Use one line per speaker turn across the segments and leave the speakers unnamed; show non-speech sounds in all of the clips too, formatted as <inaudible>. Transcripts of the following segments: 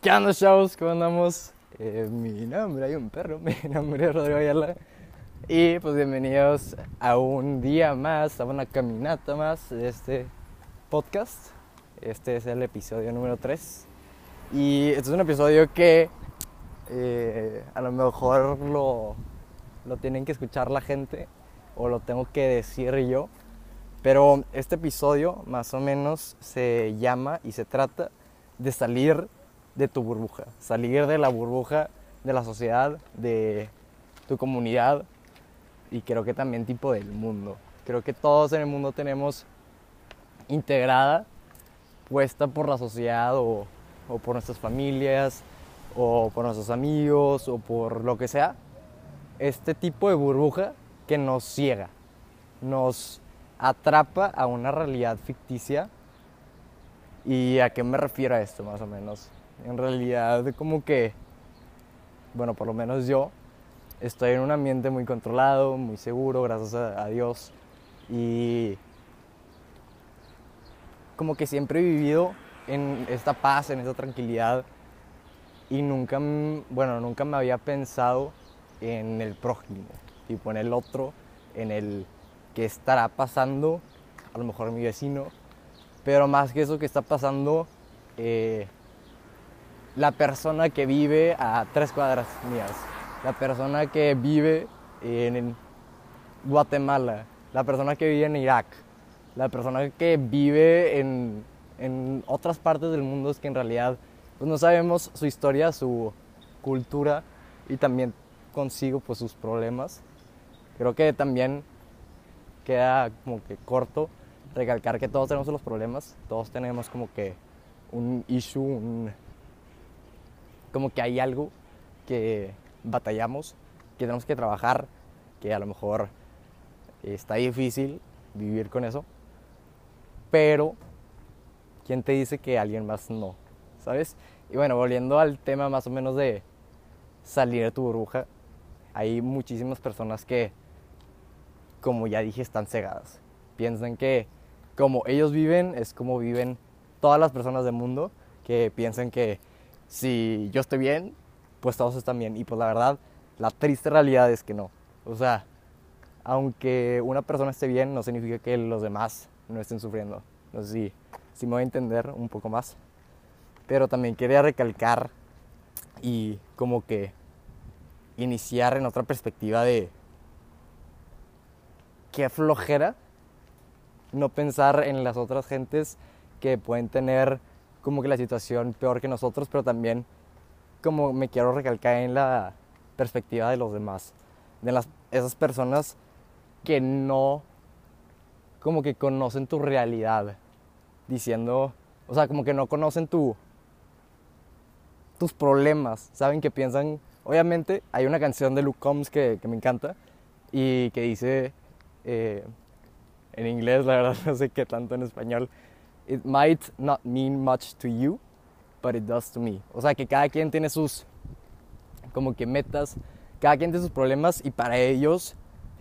¿Qué onda, chavos? ¿Cómo andamos? Eh, mi nombre, hay un perro, mi nombre es Rodrigo Ayala. Y pues bienvenidos a un día más, a una caminata más de este podcast. Este es el episodio número 3. Y este es un episodio que eh, a lo mejor lo, lo tienen que escuchar la gente o lo tengo que decir yo. Pero este episodio más o menos se llama y se trata de salir de tu burbuja, salir de la burbuja de la sociedad, de tu comunidad y creo que también tipo del mundo. Creo que todos en el mundo tenemos integrada, puesta por la sociedad o, o por nuestras familias o por nuestros amigos o por lo que sea, este tipo de burbuja que nos ciega, nos atrapa a una realidad ficticia. ¿Y a qué me refiero a esto más o menos? En realidad como que, bueno, por lo menos yo estoy en un ambiente muy controlado, muy seguro, gracias a, Dios. Y como que siempre he vivido en esta paz, en esta tranquilidad. Y nunca, bueno, nunca me había pensado en el prójimo, tipo en el otro, en el que estará pasando, a lo mejor mi vecino, pero más que eso que está pasando, eh, la persona que vive a tres cuadras mías, la persona que vive en Guatemala, la persona que vive en Irak, la persona que vive en, en otras partes del mundo, es que en realidad pues no sabemos su historia, su cultura y también consigo pues sus problemas. Creo que también queda como que corto recalcar que todos tenemos los problemas, todos tenemos como que un issue, un, como que hay algo que batallamos, que tenemos que trabajar, que a lo mejor está difícil vivir con eso, pero ¿quién te dice que alguien más no? ¿Sabes? Y bueno, volviendo al tema más o menos de salir de tu burbuja, hay muchísimas personas que, como ya dije, están cegadas. Piensan que como ellos viven es como viven todas las personas del mundo, que piensan que si yo estoy bien, pues todos están bien. Y pues la verdad, la triste realidad es que no. O sea, aunque una persona esté bien, no significa que los demás no estén sufriendo. No sé si, si me voy a entender un poco más. Pero también quería recalcar y como que iniciar en otra perspectiva de qué flojera no pensar en las otras gentes que pueden tener como que la situación peor que nosotros, pero también como me quiero recalcar en la perspectiva de los demás, de las, esas personas que no como que conocen tu realidad, diciendo, o sea, como que no conocen tu tus problemas, saben que piensan, obviamente hay una canción de Luke Combs que, me encanta y que dice eh, en inglés, la verdad <laughs> no sé qué tanto en español, it might not mean much to you, but it does to me. O sea, que cada quien tiene sus como que metas, cada quien tiene sus problemas y para ellos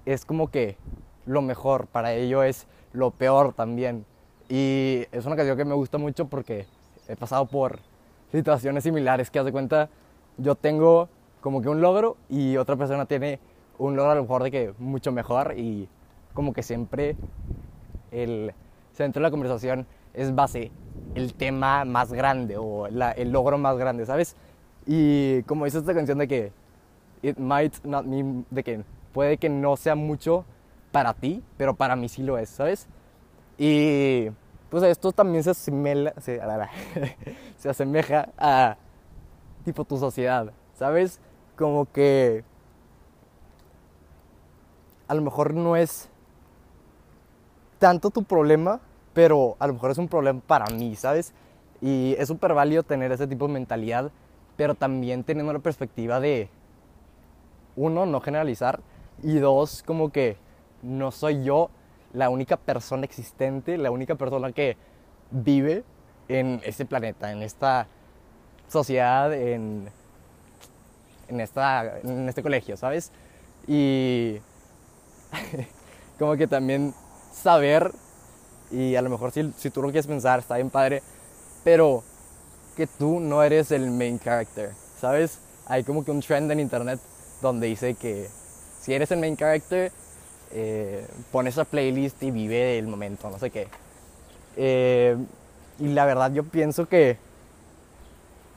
es como que lo mejor, para ellos es lo peor también. Y es una canción que me gusta mucho porque he pasado por situaciones similares que haz de cuenta yo tengo como que un logro y otra persona tiene un logro a lo mejor de que mucho mejor y como que siempre el centro de la conversación es base el tema más grande o el logro más grande, ¿sabes? Y como dice esta canción de que it might not mean, de que puede que no sea mucho para ti, pero para mí sí lo es, ¿sabes? Y pues esto también se se, <laughs> se asemeja a tipo tu sociedad, ¿sabes? Como que a lo mejor no es tanto tu problema, pero a lo mejor es un problema para mí, ¿sabes? Y es súper válido tener ese tipo de mentalidad, pero también teniendo la perspectiva de, uno, no generalizar, y dos, como que no soy yo la única persona existente, la única persona que vive en este planeta, en esta sociedad, en, en, esta, en este colegio, ¿sabes? Y <laughs> como que también saber, y a lo mejor si, si tú lo quieres pensar, está bien padre, pero que tú no eres el main character, ¿sabes? Hay como que un trend en internet donde dice que si eres el main character, eh, pon esa playlist y vive el momento, no sé qué. Eh, y la verdad yo pienso que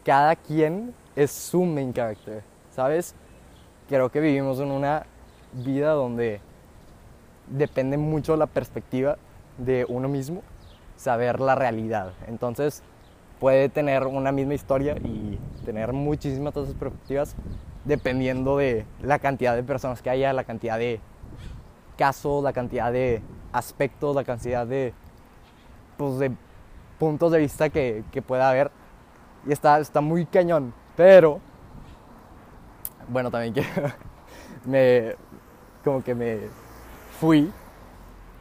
cada quien es su main character, ¿sabes? Creo que vivimos en una vida donde depende mucho la perspectiva de uno mismo, saber la realidad. Entonces puede tener una misma historia y tener muchísimas otras perspectivas dependiendo de la cantidad de personas que haya, la cantidad de casos, la cantidad de aspectos, la cantidad de, pues, de puntos de vista que, que pueda haber. Y está, está muy cañón. Pero, bueno, también que <laughs> me, como que me fui.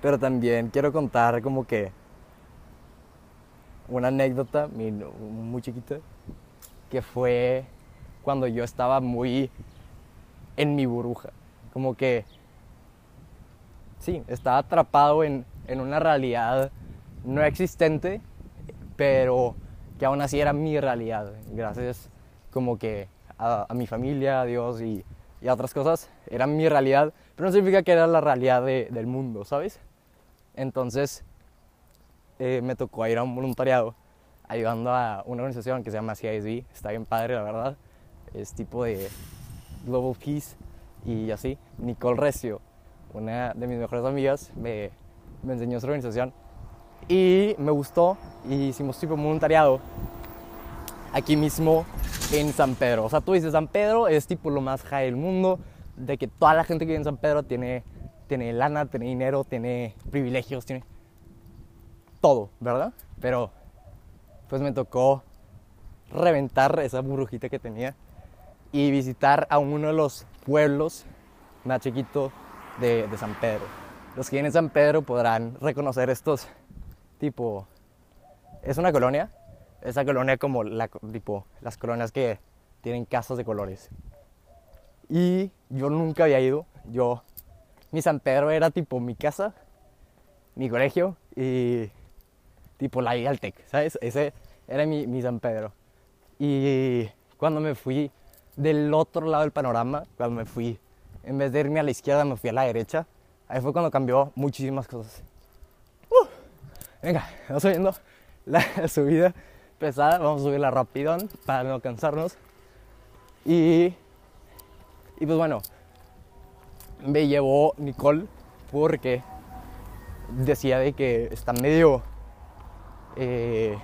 Pero también quiero contar como que una anécdota muy chiquita que fue cuando yo estaba muy en mi burbuja. Como que, sí, estaba atrapado en, en una realidad no existente, pero que aún así era mi realidad. Gracias como que a, mi familia, a Dios y, y, a otras cosas, era mi realidad, pero no significa que era la realidad del mundo, ¿sabes? Entonces eh, me tocó ir a un voluntariado ayudando a una organización que se llama CISB, está bien padre la verdad, es tipo de Global Peace y así. Nicole Recio, una de mis mejores amigas, me, me enseñó esa organización y me gustó y hicimos tipo voluntariado aquí mismo en San Pedro. O sea, tú dices San Pedro es tipo lo más high del mundo, de que toda la gente que vive en San Pedro tiene, tiene lana, tiene dinero, tiene privilegios, tiene todo, ¿verdad? Pero pues me tocó reventar esa burbujita que tenía y visitar a uno de los pueblos más chiquitos de, San Pedro. Los que vienen en San Pedro podrán reconocer estos, tipo, es una colonia, esa colonia como la, tipo, las colonias que tienen casas de colores. Y yo nunca había ido, yo, mi San Pedro era tipo mi casa, mi colegio y tipo la ida al TEC, ¿sabes? Ese era mi, mi San Pedro. Y cuando me fui del otro lado del panorama, cuando me fui, en vez de irme a la izquierda, me fui a la derecha, ahí fue cuando cambió muchísimas cosas. Uh, venga, vamos subiendo la <laughs> subida pesada, vamos a subirla rapidón para no cansarnos. Y, y pues bueno, me llevó Nicole porque decía de que está medio eh,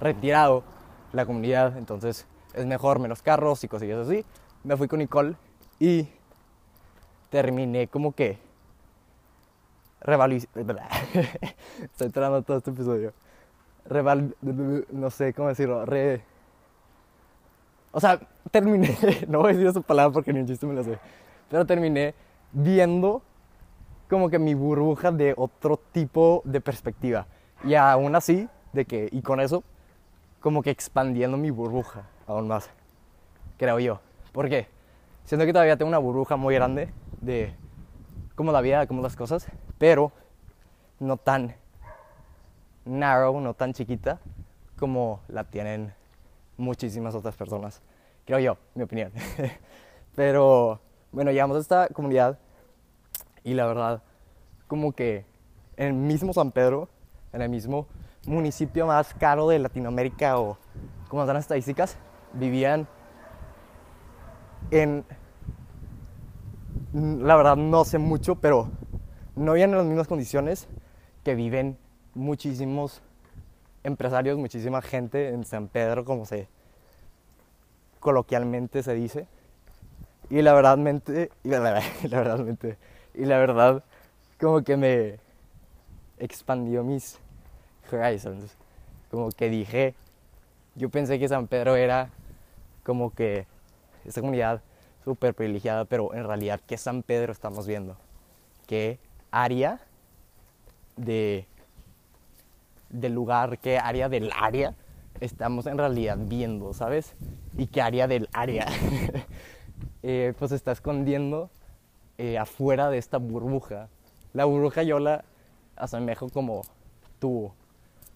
retirado la comunidad, entonces es mejor menos carros y cosillas así. Me fui con Nicole y terminé como que <laughs> Estoy tratando todo este episodio. Reval... No sé cómo decirlo. Re... O sea, terminé. <laughs> No voy a decir esa palabra porque ni un chiste me lo sé. Pero terminé viendo como que mi burbuja de otro tipo de perspectiva. Y aún así, de que, y con eso, como que expandiendo mi burbuja aún más, creo yo. ¿Por qué? Siento que todavía tengo una burbuja muy grande de cómo la vida, cómo las cosas, pero no tan narrow, no tan chiquita como la tienen muchísimas otras personas. Creo yo, mi opinión. <laughs> pero bueno, llegamos a esta comunidad y la verdad, como que en el mismo San Pedro, en el mismo municipio más caro de Latinoamérica o como dan las estadísticas, vivían en, la verdad no sé mucho, pero no vivían en las mismas condiciones que viven muchísimos empresarios, muchísima gente en San Pedro, como se coloquialmente se dice. Y la verdad, y la, <laughs> la, verdad, y la verdad, como que me expandió mis horizons. Como que dije, yo pensé que San Pedro era como que esta comunidad súper privilegiada, pero en realidad, ¿qué San Pedro estamos viendo? ¿Qué área de, del lugar, qué área del área estamos en realidad viendo, ¿sabes? Y qué área del área <laughs> eh, pues está escondiendo eh, afuera de esta burbuja. La burbuja yo la asemejo como tu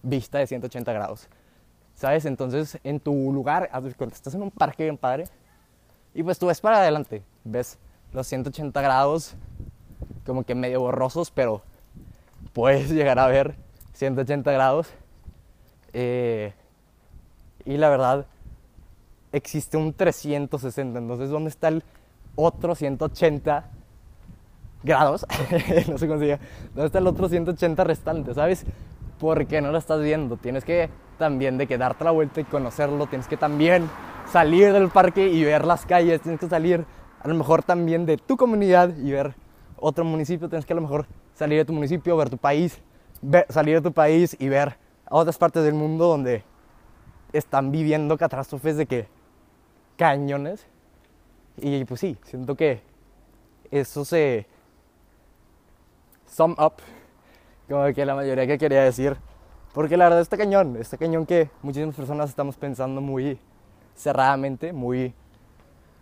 vista de 180 grados. ¿sabes? Entonces, en tu lugar, estás en un parque bien padre, y pues tú ves para adelante, ves los 180 grados como que medio borrosos, pero puedes <laughs> llegar a ver 180 grados. Eh, y la verdad, existe un 360, entonces ¿dónde está el otro 180 grados? <laughs> no se diga. ¿Dónde está el otro 180 restante? ¿Sabes? Porque no lo estás viendo. Tienes que también de que darte la vuelta y conocerlo. Tienes que también salir del parque y ver las calles. Tienes que salir a lo mejor también de tu comunidad y ver otro municipio. Tienes que a lo mejor salir de tu municipio, ver tu país, salir de tu país y ver otras partes del mundo donde están viviendo catástrofes de que cañones. Y pues sí, siento que eso se sum up como que la mayoría que quería decir. Porque la verdad está cañón, está cañón que muchísimas personas estamos pensando muy cerradamente, muy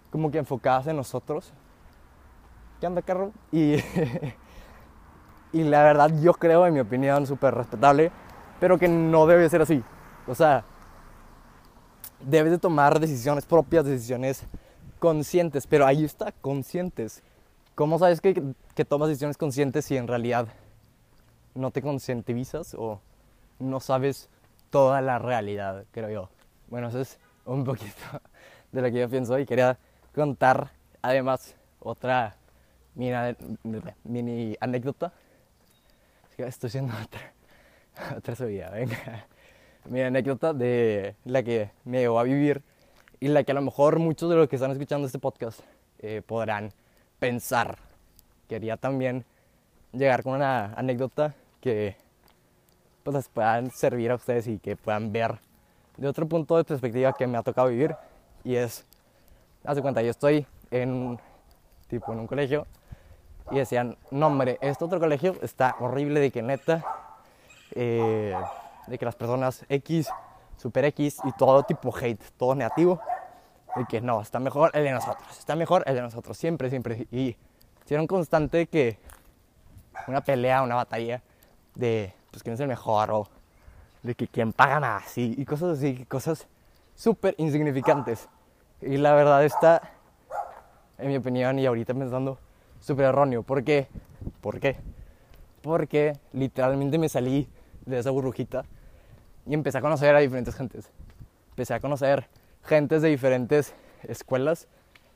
como que enfocadas en nosotros. ¿Qué anda, carro? Y, <laughs> y la verdad yo creo, en mi opinión, súper respetable, pero que no debe ser así. O sea, debes de tomar decisiones propias, decisiones conscientes, pero ahí está, conscientes. ¿Cómo sabes que, tomas decisiones conscientes si en realidad no te concientizas o no sabes toda la realidad, creo yo? Bueno, eso es un poquito <laughs> de lo que yo pienso y quería contar además otra mini, anécdota. Estoy haciendo otra, <laughs> otra subida, venga. Mi anécdota de la que me llevó a vivir y la que a lo mejor muchos de los que están escuchando este podcast eh, podrán pensar. Quería también llegar con una anécdota que pues les puedan servir a ustedes y que puedan ver de otro punto de perspectiva que me ha tocado vivir y es, hace cuenta, yo estoy en tipo en un colegio y decían, no hombre, este otro colegio está horrible de que neta, eh, de que las personas X, super X y todo tipo hate, todo negativo, de que no, está mejor el de nosotros, está mejor el de nosotros, siempre, siempre. Y hicieron constante que una pelea, una batalla de pues quién es el mejor o de que quién paga más y, y cosas así, cosas súper insignificantes. Y la verdad está, en mi opinión y ahorita pensando, súper erróneo. ¿Por qué? ¿Por qué? Porque literalmente me salí de esa burbujita y empecé a conocer a diferentes gentes. Empecé a conocer gentes de diferentes escuelas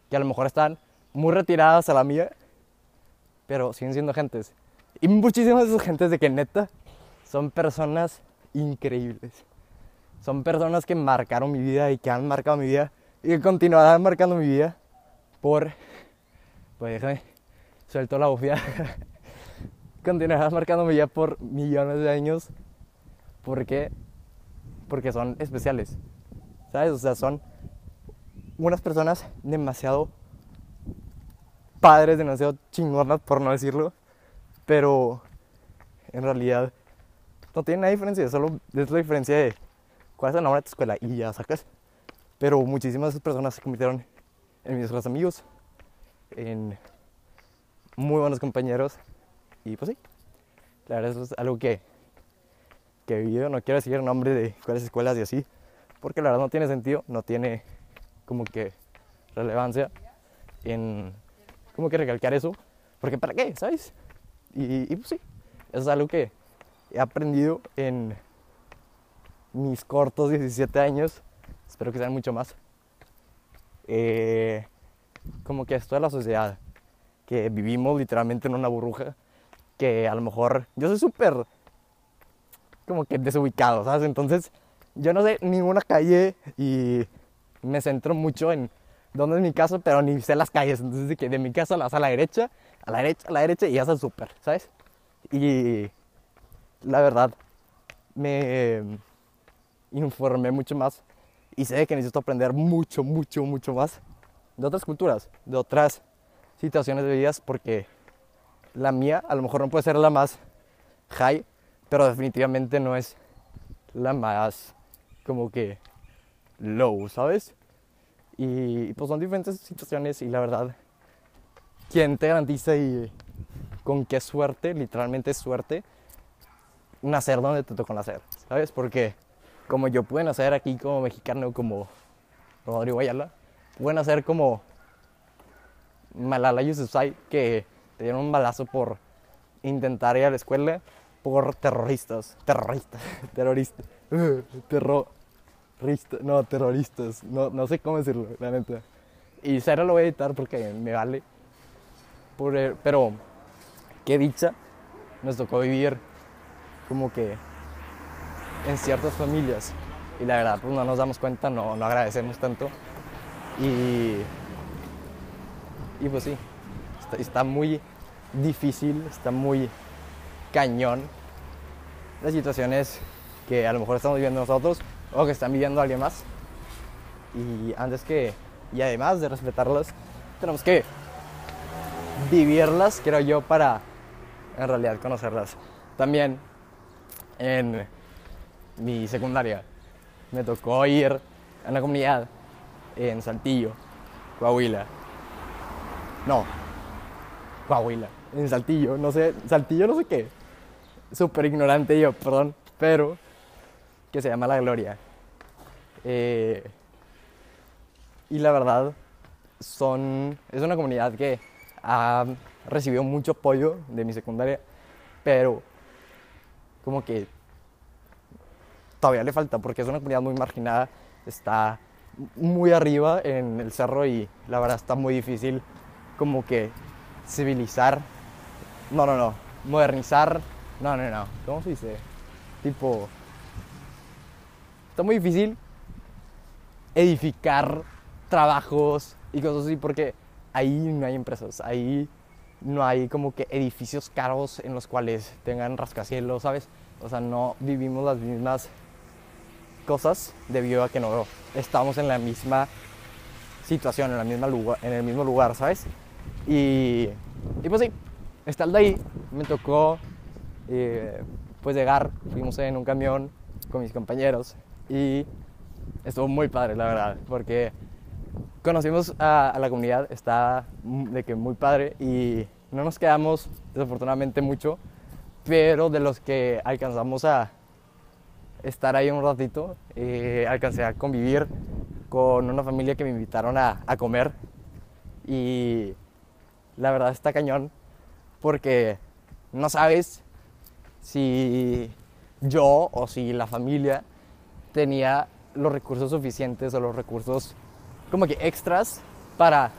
que a lo mejor están muy retiradas a la mía, pero siguen siendo gentes. Y muchísimas de esas gentes de que neta son personas increíbles. Son personas que marcaron mi vida y que han marcado mi vida y que continuarán marcando mi vida por... Pues déjame, suelto la bofia. <laughs> continuarán marcando mi vida por millones de años. ¿Por? Porque son especiales. ¿Sabes? O sea, son unas personas demasiado padres, demasiado chingonas, por no decirlo. Pero en realidad no tiene nada diferencia, solo es la diferencia de cuál es el nombre de tu escuela y ya sacas. Pero muchísimas de esas personas se convirtieron en mis mejores amigos, en muy buenos compañeros y pues sí, la verdad es algo que, que he vivido. No quiero decir el nombre de cuáles escuelas y así, porque la verdad no tiene sentido, no tiene como que relevancia en como que recalcar eso, porque ¿para qué? ¿Sabes? Y, y pues sí, eso es algo que he aprendido en mis cortos 17 años, espero que sean mucho más, eh, como que esto de la sociedad, que vivimos literalmente en una burbuja, que a lo mejor yo soy súper como que desubicado, ¿sabes? Entonces yo no sé ninguna calle y me centro mucho en dónde es mi casa, pero ni sé las calles. Entonces de, mi casa vas a la derecha, a la derecha, a la derecha y ya es súper, ¿sabes? Y la verdad, me informé mucho más y sé que necesito aprender mucho, mucho, mucho más de otras culturas, de otras situaciones de vidas, porque la mía a lo mejor no puede ser la más high, pero definitivamente no es la más como que low, ¿sabes? Y pues son diferentes situaciones y la verdad, ¿quién te garantiza y con qué suerte, literalmente suerte, nacer donde te tocó nacer, ¿sabes? Porque como yo pueden hacer aquí como mexicano, como Rodrigo Ayala, pueden hacer como Malala Yousafzai, que te dieron un balazo por intentar ir a la escuela por terroristas, terroristas, <laughs> terroristas, terroristas, <laughs> no, terroristas, no, no sé cómo decirlo, la neta. Y cero lo voy a editar porque me vale. pero, qué dicha, nos tocó vivir como que en ciertas familias. Y la verdad, pues no nos damos cuenta, no, no agradecemos tanto. Y, y pues sí, está, está muy difícil, está muy cañón las situaciones que a lo mejor estamos viviendo nosotros o que están viviendo alguien más. Y antes que, y además de respetarlas, tenemos que vivirlas, creo yo, para en realidad conocerlas. También en mi secundaria me tocó ir a una comunidad en Saltillo, Coahuila. No, Coahuila, en Saltillo, no sé, Saltillo no sé qué. Súper ignorante yo, perdón, pero que se llama La Gloria. Eh, y la verdad, son, es una comunidad que ha recibido mucho apoyo de mi secundaria, pero como que todavía le falta porque es una comunidad muy marginada, está muy arriba en el cerro y la verdad está muy difícil como que civilizar, no, no, no, modernizar, no, no, no, ¿cómo se dice? Tipo, está muy difícil edificar trabajos y cosas así porque ahí no hay empresas, ahí no hay como que edificios caros en los cuales tengan rascacielos, ¿sabes? O sea, no vivimos las mismas cosas debido a que no estamos en la misma situación, en, la misma lugar, en el mismo lugar, ¿sabes? Y, y pues sí, estando ahí, me tocó eh, pues llegar, fuimos en un camión con mis compañeros y estuvo muy padre, la verdad, porque conocimos a, la comunidad, está de que muy padre y no nos quedamos desafortunadamente mucho, pero de los que alcanzamos a estar ahí un ratito, eh, alcancé a convivir con una familia que me invitaron a, a comer y la verdad está cañón porque no sabes si yo o si la familia tenía los recursos suficientes o los recursos como que extras para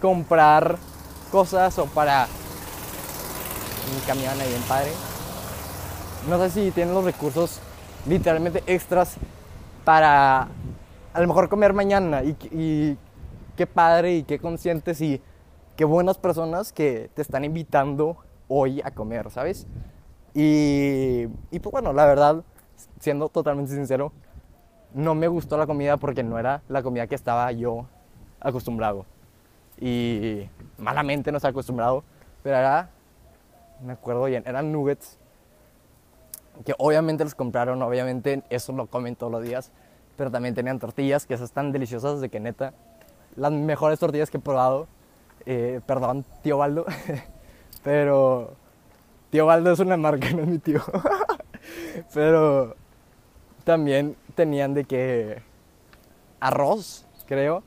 comprar cosas o para mi camión ahí en padre. No sé si tienen los recursos literalmente extras para a lo mejor comer mañana y, y qué padre y qué conscientes y qué buenas personas que te están invitando hoy a comer, ¿sabes? Y, y pues bueno, la verdad, siendo totalmente sincero, no me gustó la comida porque no era la comida que estaba yo acostumbrado. Y malamente no estaba acostumbrado, pero era, me acuerdo bien, eran nuggets que obviamente los compraron, obviamente eso lo comen todos los días, pero también tenían tortillas que esas están deliciosas de que neta, las mejores tortillas que he probado. Eh, perdón, tío Baldo, <laughs> pero tío Baldo es una marca, <laughs> no es mi tío. <laughs> pero también tenían de que arroz, creo,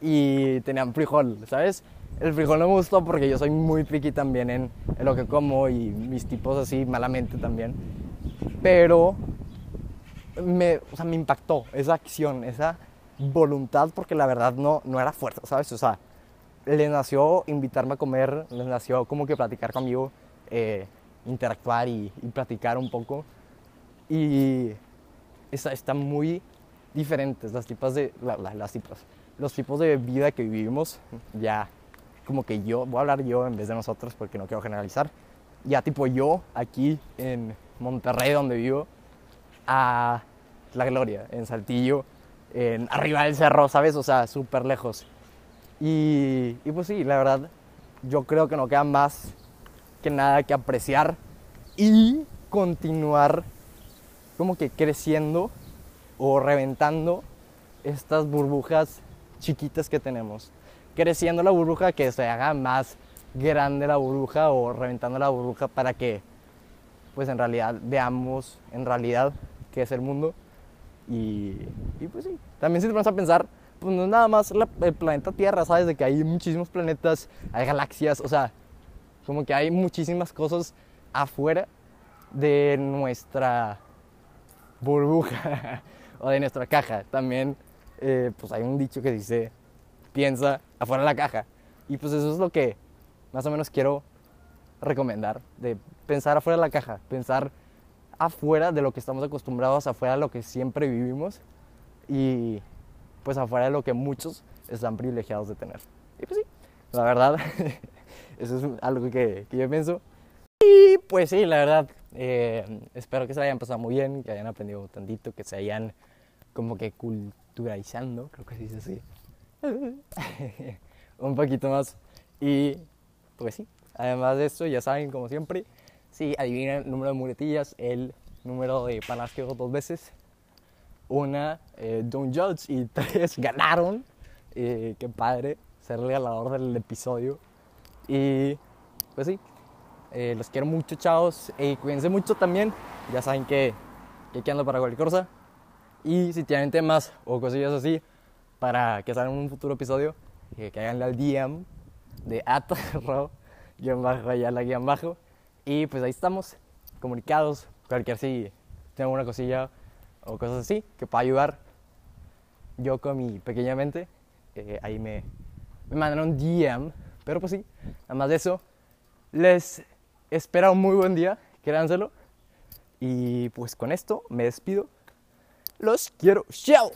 y tenían frijol, ¿sabes? El frijol no me gustó porque yo soy muy piqui también en, lo que como y mis tipos así malamente también. Pero me, o sea, me impactó esa acción, esa voluntad porque la verdad no, no era fuerte, ¿sabes? O sea, le nació invitarme a comer, le nació como que platicar conmigo, eh, interactuar y, y, platicar un poco. Y están está muy diferentes las tipas de, las tipas, los tipos de vida que vivimos, ya como que yo, voy a hablar yo en vez de nosotros porque no quiero generalizar, ya tipo yo aquí en Monterrey donde vivo, a La Gloria, en Saltillo, en arriba del cerro, ¿sabes? O sea, súper lejos. Y, pues sí, la verdad, yo creo que no queda más que nada que apreciar y continuar como que creciendo o reventando estas burbujas chiquitas que tenemos. Creciendo la burbuja que se haga más grande la burbuja o reventando la burbuja para que pues en realidad veamos en realidad que es el mundo. Y, pues sí, también si te pones a pensar, pues no es nada más el planeta Tierra, ¿sabes? De que hay muchísimos planetas, hay galaxias, o sea, como que hay muchísimas cosas afuera de nuestra burbuja <laughs> o de nuestra caja. También, eh, pues hay un dicho que dice, piensa afuera de la caja. Y pues eso es lo que más o menos quiero recomendar, de pensar afuera de la caja, pensar afuera de lo que estamos acostumbrados, afuera de lo que siempre vivimos y pues afuera de lo que muchos están privilegiados de tener. Y pues sí, la verdad, <laughs> eso es algo que, que yo pienso. Y pues sí, la verdad, eh, espero que se hayan pasado muy bien, que hayan aprendido tantito, que se hayan como que culturalizando, creo que se dice así. <laughs> Un poquito más. Y pues sí, además de esto, ya saben, como siempre, si adivinan el número de muletillas, el número de panas que hago dos veces, una, eh, Judge, y <laughs> tres, ganaron. Eh, qué padre ser el ganador del episodio. Y pues sí, eh, los quiero mucho, chavos. Y cuídense mucho también. Ya saben que, que aquí ando para cualquier cosa. Y si tienen temas o cosillas así para que salgan un futuro episodio, eh, que haganle al DM de <laughs> atarro, guion bajo, ayala, guion bajo. Y pues ahí estamos, comunicados. Cualquier si tengo una cosilla o cosas así que pueda ayudar yo con mi pequeña mente, eh, ahí me, me mandaron DM. Pero pues sí, además de eso, les espero un muy buen día, créanselo. Y pues con esto me despido. Los quiero. ¡Chao!